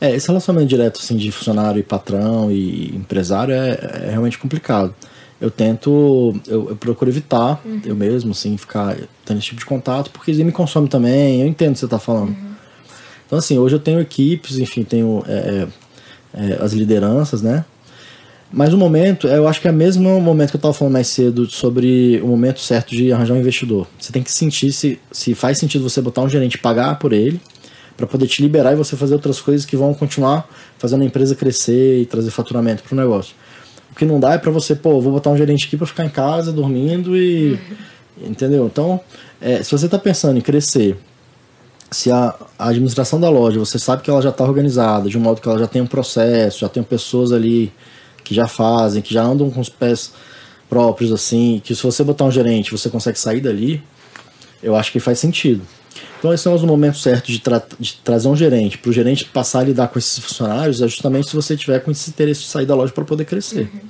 É, esse relacionamento direto assim, de funcionário e patrão e empresário é, é realmente complicado. Eu tento, eu, eu procuro evitar, uhum. eu mesmo, assim, ficar tendo esse tipo de contato, porque isso me consome também, eu entendo o que você está falando. Uhum. Então, assim, hoje eu tenho equipes, enfim, tenho é, é, é as lideranças, né? Mas o momento, eu acho que é o mesmo momento que eu estava falando mais cedo sobre o momento certo de arranjar um investidor. Você tem que sentir se, se faz sentido você botar um gerente e pagar por ele, para poder te liberar e você fazer outras coisas que vão continuar fazendo a empresa crescer e trazer faturamento para o negócio. O que não dá é para você, pô, vou botar um gerente aqui para ficar em casa dormindo e. Entendeu? Então, é, se você está pensando em crescer, se a, a, administração da loja, você sabe que ela já está organizada, de um modo que ela já tem um processo, já tem pessoas ali que já fazem, que já andam com os pés próprios, assim, que se você botar um gerente você consegue sair dali, eu acho que faz sentido. Então, esses são os momentos certos de, tra de trazer um gerente, para o gerente passar a lidar com esses funcionários, é justamente se você tiver com esse interesse de sair da loja para poder crescer. Uhum.